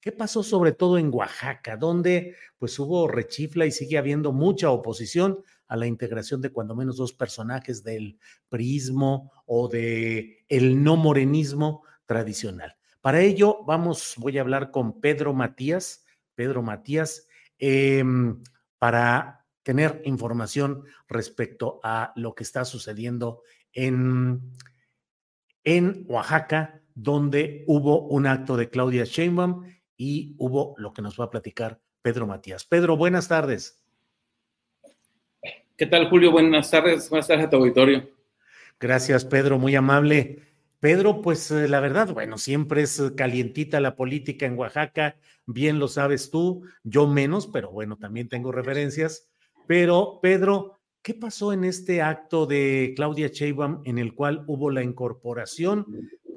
¿Qué pasó sobre todo en Oaxaca, donde pues hubo rechifla y sigue habiendo mucha oposición a la integración de cuando menos dos personajes del prismo o de el no morenismo tradicional? Para ello vamos, voy a hablar con Pedro Matías, Pedro Matías, eh, para tener información respecto a lo que está sucediendo en, en Oaxaca, donde hubo un acto de Claudia Sheinbaum y hubo lo que nos va a platicar Pedro Matías. Pedro, buenas tardes. ¿Qué tal, Julio? Buenas tardes. Buenas tardes a tu auditorio. Gracias, Pedro, muy amable. Pedro, pues eh, la verdad, bueno, siempre es calientita la política en Oaxaca, bien lo sabes tú, yo menos, pero bueno, también tengo referencias. Pero, Pedro, ¿qué pasó en este acto de Claudia Sheinbaum en el cual hubo la incorporación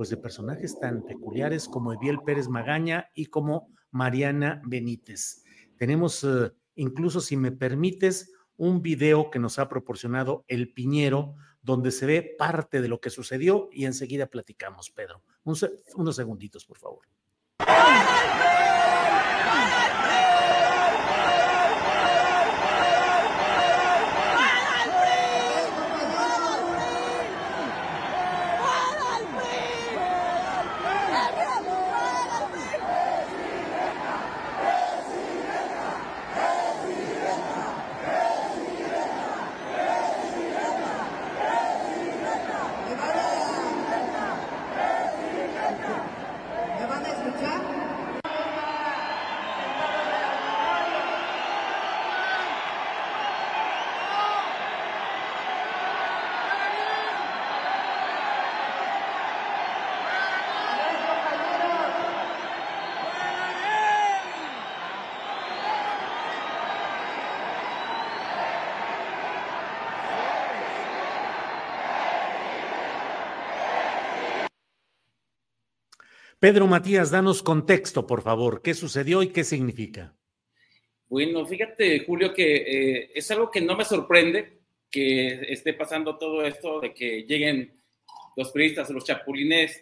pues de personajes tan peculiares como Eviel Pérez Magaña y como Mariana Benítez. Tenemos uh, incluso, si me permites, un video que nos ha proporcionado el Piñero, donde se ve parte de lo que sucedió y enseguida platicamos, Pedro. Un, unos segunditos, por favor. Pedro Matías, danos contexto, por favor. ¿Qué sucedió y qué significa? Bueno, fíjate, Julio, que eh, es algo que no me sorprende que esté pasando todo esto de que lleguen los periodistas, los chapulines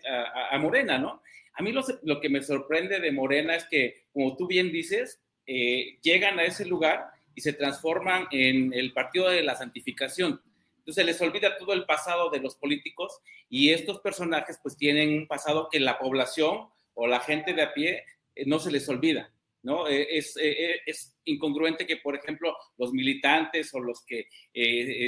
a, Morena, ¿no? A mí lo, lo, que me sorprende de Morena es que, como tú bien dices, eh, llegan a ese lugar y se transforman en el partido de la santificación. Entonces les olvida todo el pasado de los políticos y estos personajes pues tienen un pasado que la población o la gente de a pie eh, no se les olvida. ¿no? Eh, es, eh, es, incongruente que, por ejemplo, los militantes o los que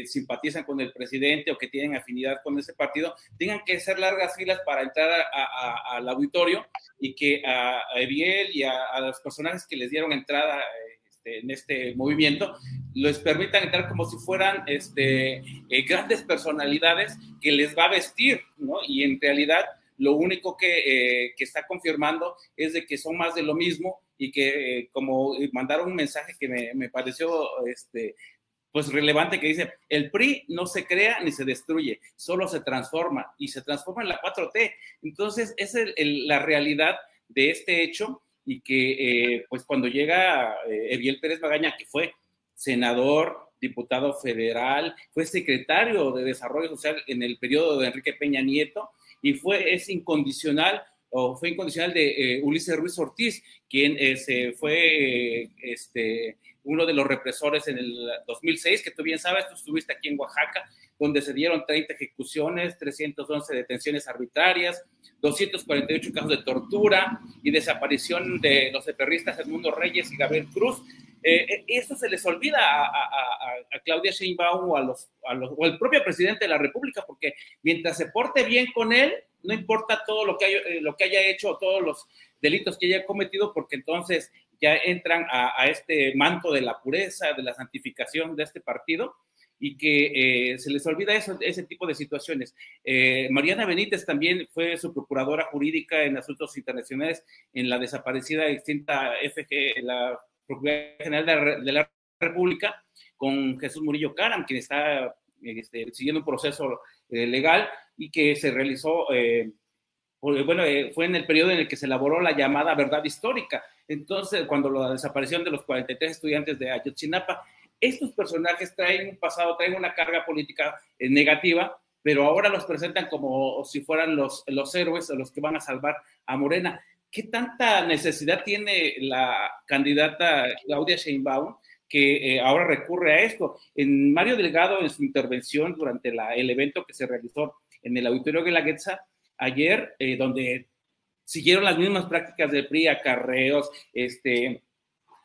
simpatizan con el presidente o que tienen afinidad con ese partido tengan que hacer largas filas para entrar al auditorio y que a, Eviel y a, los personajes que les dieron entrada este, en este movimiento les permitan entrar como si fueran este, grandes personalidades que les va a vestir, ¿no? Y en realidad lo único que, que, está confirmando es de que son más de lo mismo y que eh, como mandaron un mensaje que me, me, pareció este, pues relevante que dice, el PRI no se crea ni se destruye, solo se transforma y se transforma en la 4T. Entonces, esa es la realidad de este hecho y que eh, pues cuando llega eh, Eviel Pérez Magaña, que fue senador, diputado federal, fue secretario de Desarrollo Social en el periodo de Enrique Peña Nieto y fue, es incondicional o fue incondicional de eh, Ulises Ruiz Ortiz, quien eh, fue este, uno de los represores en el 2006, que tú bien sabes, tú estuviste aquí en Oaxaca, donde se dieron 30 ejecuciones, 311 detenciones arbitrarias, 248 casos de tortura y desaparición de los eperristas Edmundo Reyes y Gabriel Cruz. Eh, eso se les olvida a, a, Claudia Sheinbaum o, a los, o al propio presidente de la República, porque mientras se porte bien con él, no importa todo lo que, haya, eh, lo que haya hecho, todos los delitos que haya cometido, porque entonces ya entran a, este manto de la pureza, de la santificación de este partido y que eh, se les olvida eso, ese tipo de situaciones. Eh, Mariana Benítez también fue su procuradora jurídica en asuntos internacionales en la desaparecida extinta FG, la Procuraduría General de la, República, con Jesús Murillo Caram, quien está este, siguiendo un proceso legal y que se realizó, eh, bueno, eh, fue en el periodo en el que se elaboró la llamada verdad histórica. Entonces, cuando la desaparición de los 43 estudiantes de Ayotzinapa, estos personajes traen un pasado, traen una carga política eh, negativa, pero ahora los presentan como si fueran los, los héroes o los que van a salvar a Morena. ¿Qué tanta necesidad tiene la candidata Claudia Sheinbaum que ahora recurre a esto? En Mario Delgado, en su intervención durante el evento que se realizó en el auditorio de la Guetza ayer, eh, donde siguieron las mismas prácticas del PRI, acarreos, este,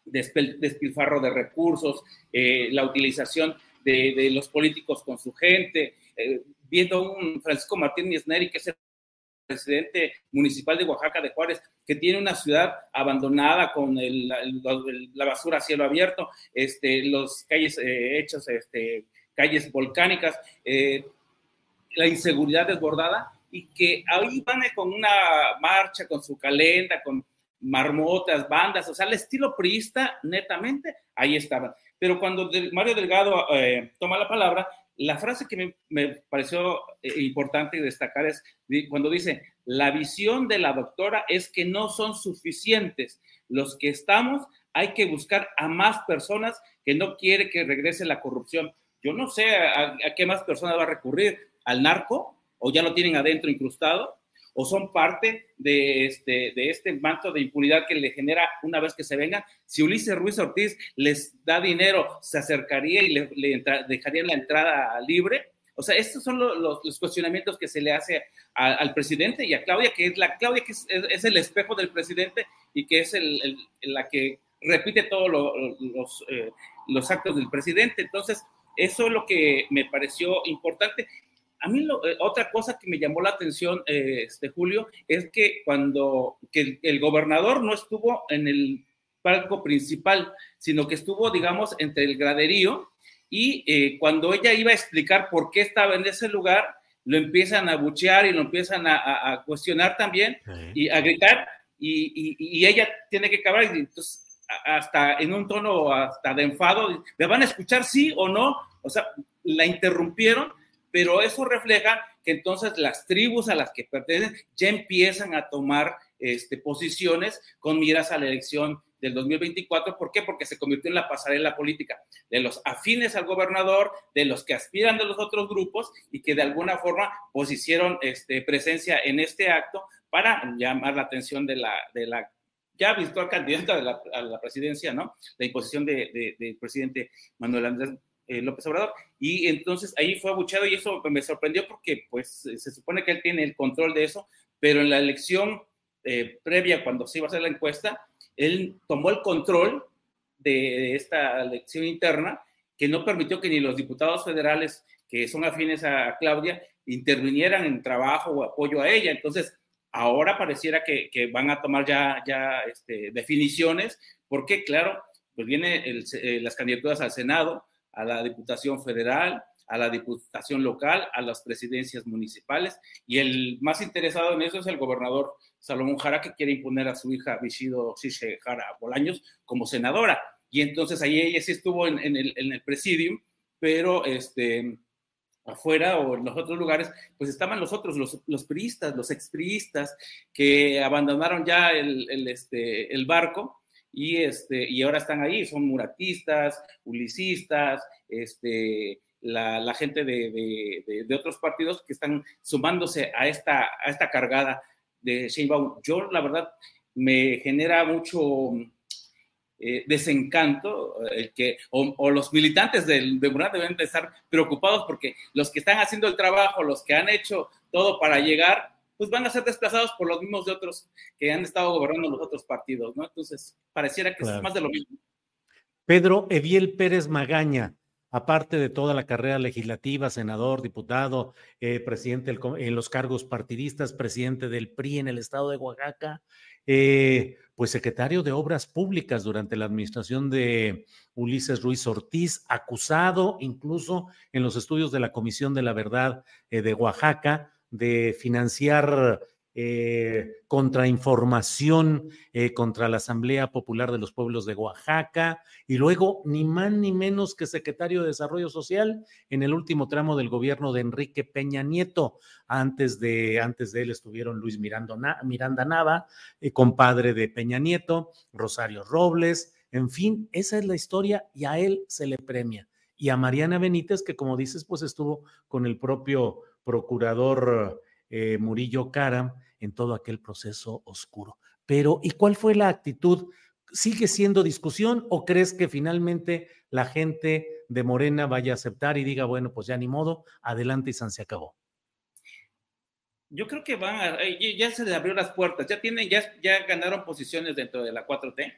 despilfarro de recursos, eh, la utilización de, los políticos con su gente, eh, viendo un Francisco Martínez Neri, que es el presidente municipal de Oaxaca de Juárez, que tiene una ciudad abandonada con la basura a cielo abierto, este, los calles hechas, este, calles volcánicas, la inseguridad desbordada y que ahí van con una marcha, con su calenda, con marmotas, bandas, o sea, el estilo priista, netamente, ahí estaban. Pero cuando Mario Delgado eh, toma la palabra, la frase que me, pareció eh, importante destacar es cuando dice, la visión de la doctora es que no son suficientes los que estamos, hay que buscar a más personas que no quiere que regrese la corrupción. Yo no sé a qué más personas va a recurrir al narco o ya lo tienen adentro incrustado o son parte de este, de este manto de impunidad que le genera una vez que se vengan. Si Ulises Ruiz Ortiz les da dinero, se acercaría y le, le dejaría la entrada libre. O sea, estos son los, los, cuestionamientos que se le hace al presidente y a Claudia, que es la Claudia que es, el espejo del presidente y que es el, la que repite todos los, eh, los actos del presidente. Entonces, eso es lo que me pareció importante a mí eh, otra cosa que me llamó la atención, eh, este, Julio, es que cuando que el, gobernador no estuvo en el palco principal, sino que estuvo, digamos, entre el graderío y eh, cuando ella iba a explicar por qué estaba en ese lugar, lo empiezan a buchear y lo empiezan a, cuestionar también y a gritar y, y, ella tiene que acabar y entonces hasta en un tono hasta de enfado, ¿me van a escuchar sí o no? O sea, la interrumpieron pero eso refleja que entonces las tribus a las que pertenecen ya empiezan a tomar este, posiciones con miras a la elección del 2024. ¿Por qué? Porque se convirtió en la pasarela política de los afines al gobernador, de los que aspiran de los otros grupos y que de alguna forma pues hicieron este, presencia en este acto para llamar la atención de la, de la ya virtual candidata a la presidencia, ¿no? La imposición del de, presidente Manuel Andrés eh, López Obrador. Y entonces ahí fue abuchado y eso me sorprendió porque pues se supone que él tiene el control de eso, pero en la elección eh, previa, cuando se iba a hacer la encuesta, él tomó el control de, esta elección interna que no permitió que ni los diputados federales que son afines a, Claudia intervinieran en trabajo o apoyo a ella. Entonces, ahora pareciera que, van a tomar ya, ya este, definiciones, porque claro, pues vienen eh, las candidaturas al Senado, a la Diputación Federal, a la Diputación Local, a las presidencias municipales, y el más interesado en eso es el gobernador Salomón Jara, que quiere imponer a su hija Vishido Sishe Jara Bolaños como senadora. Y entonces ahí ella sí estuvo en, el, en presidium, pero este, afuera o en los otros lugares, pues estaban los otros, los, los priistas, los expriistas, que abandonaron ya el, este, el barco y, este, y ahora están ahí, son muratistas, ulicistas, este, la, la gente de, de, de, otros partidos que están sumándose a esta, a esta cargada de Sheinbaum. Yo, la verdad, me genera mucho eh, desencanto, el que, o, los militantes del, de Murat deben de estar preocupados porque los que están haciendo el trabajo, los que han hecho todo para llegar, pues van a ser desplazados por los mismos de otros que han estado gobernando los otros partidos, ¿no? Entonces, pareciera que es más de lo mismo. Pedro Eviel Pérez Magaña, aparte de toda la carrera legislativa, senador, diputado, eh, presidente en los cargos partidistas, presidente del PRI en el estado de Oaxaca, eh, pues secretario de Obras Públicas durante la administración de Ulises Ruiz Ortiz, acusado incluso en los estudios de la Comisión de la Verdad eh, de Oaxaca de financiar eh, contrainformación eh, contra la Asamblea Popular de los Pueblos de Oaxaca y luego ni más ni menos que secretario de Desarrollo Social en el último tramo del gobierno de Enrique Peña Nieto. Antes de, antes de él estuvieron Luis Miranda, Miranda Nava, eh, compadre de Peña Nieto, Rosario Robles, en fin, esa es la historia y a él se le premia. Y a Mariana Benítez, que como dices, pues estuvo con el propio procurador eh, Murillo Cara en todo aquel proceso oscuro. Pero, ¿y cuál fue la actitud? ¿Sigue siendo discusión o crees que finalmente la gente de Morena vaya a aceptar y diga, bueno, pues ya ni modo, adelante y se acabó? Yo creo que van a, ya se les abrió las puertas, ya tienen, ya, ganaron posiciones dentro de la 4T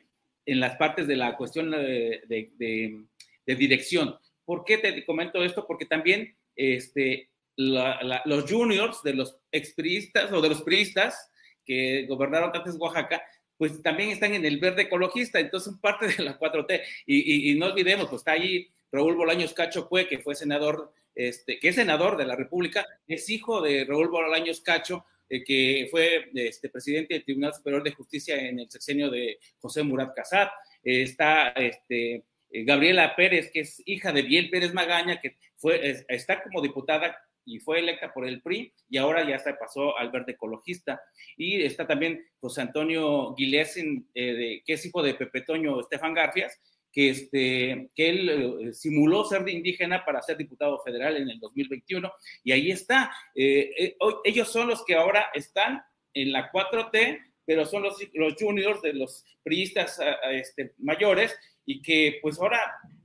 en las partes de la cuestión de, de, de dirección. ¿Por qué te comento esto? Porque también este, los juniors de los expriistas o de los priistas que gobernaron antes Oaxaca, pues también están en el verde ecologista, entonces son parte de la 4T. Y, no olvidemos, pues está ahí Raúl Bolaños Cacho Cue, que fue senador, este, que es senador de la República, es hijo de Raúl Bolaños Cacho, eh, que fue este, presidente del Tribunal Superior de Justicia en el sexenio de José Murat Casat. está este, eh, Gabriela Pérez, que es hija de Biel Pérez Magaña, que fue, está como diputada y fue electa por el PRI y ahora ya se pasó al verde ecologista. Y está también José Antonio Guillermo, eh, que es hijo de Pepe Toño Estefan Garfias, que, este, que él eh, simuló ser de indígena para ser diputado federal en el 2021 y ahí está. Eh, ellos son los que ahora están en la 4T, pero son los, los juniors de los priistas este, mayores y que pues ahora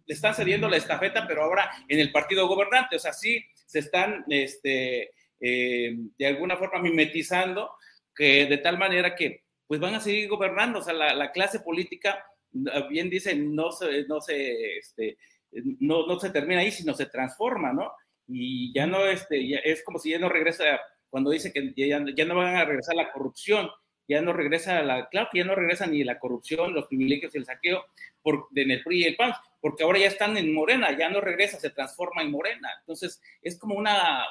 le están cediendo la estafeta, pero ahora en el partido gobernante. O sea, sí se están este, eh, de alguna forma mimetizando, que de tal manera que pues van a seguir gobernando. O sea, la, clase política, bien dicen, no se, no se, este, no, no se termina ahí, sino se transforma, ¿no? Y ya no, este, ya es como si ya no regresa, cuando dice que ya, ya no van a regresar la corrupción, ya no regresa la, claro que ya no regresa ni la corrupción, los privilegios y el saqueo por, de el PRI y el PAN, porque ahora ya están en Morena, ya no regresa, se transforma en Morena. Entonces, es como una,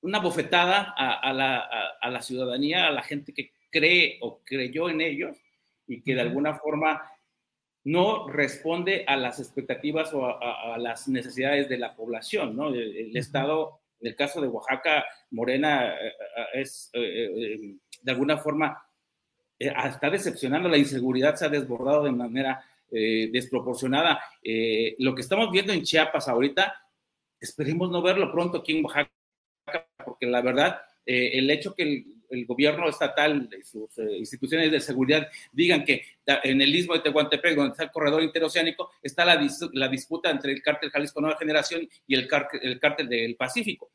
una bofetada a, la, a, la, ciudadanía, a la gente que cree o creyó en ellos y que de alguna forma no responde a las expectativas o a, las necesidades de la población, ¿no? El, Estado, en el caso de Oaxaca, Morena eh, eh, es, eh, de alguna forma, está decepcionando, la inseguridad se ha desbordado de manera eh, desproporcionada. Eh, lo que estamos viendo en Chiapas ahorita, esperemos no verlo pronto aquí en Oaxaca, porque la verdad, eh, el hecho que el gobierno estatal y sus instituciones de seguridad digan que en el istmo de Tehuantepec, donde está el corredor interoceánico, está la, disputa entre el cártel Jalisco Nueva Generación y el, el cártel del Pacífico.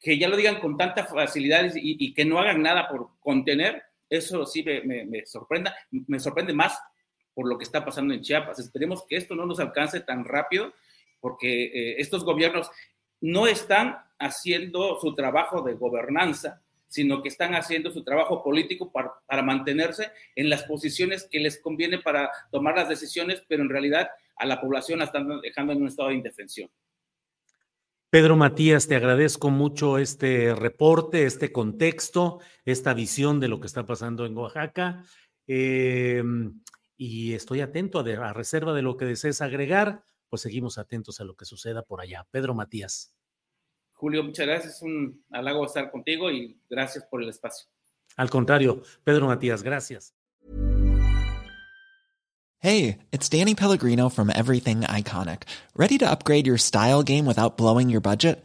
Que ya lo digan con tanta facilidad y, que no hagan nada por contener, eso sí me, me, me, sorprenda, me sorprende más por lo que está pasando en Chiapas. Esperemos que esto no nos alcance tan rápido, porque eh, estos gobiernos no están haciendo su trabajo de gobernanza, sino que están haciendo su trabajo político para, mantenerse en las posiciones que les conviene para tomar las decisiones, pero en realidad a la población la están dejando en un estado de indefensión. Pedro Matías, te agradezco mucho este reporte, este contexto, esta visión de lo que está pasando en Oaxaca. Em, y estoy atento a, a reserva de lo que desees agregar, pues seguimos atentos a lo que suceda por allá. Pedro Matías. Julio, muchas gracias. Es un halago estar contigo y gracias por el espacio. Al contrario, Pedro Matías, gracias. Hey, it's Danny Pellegrino from Everything Iconic. Ready to upgrade your style game without blowing your budget?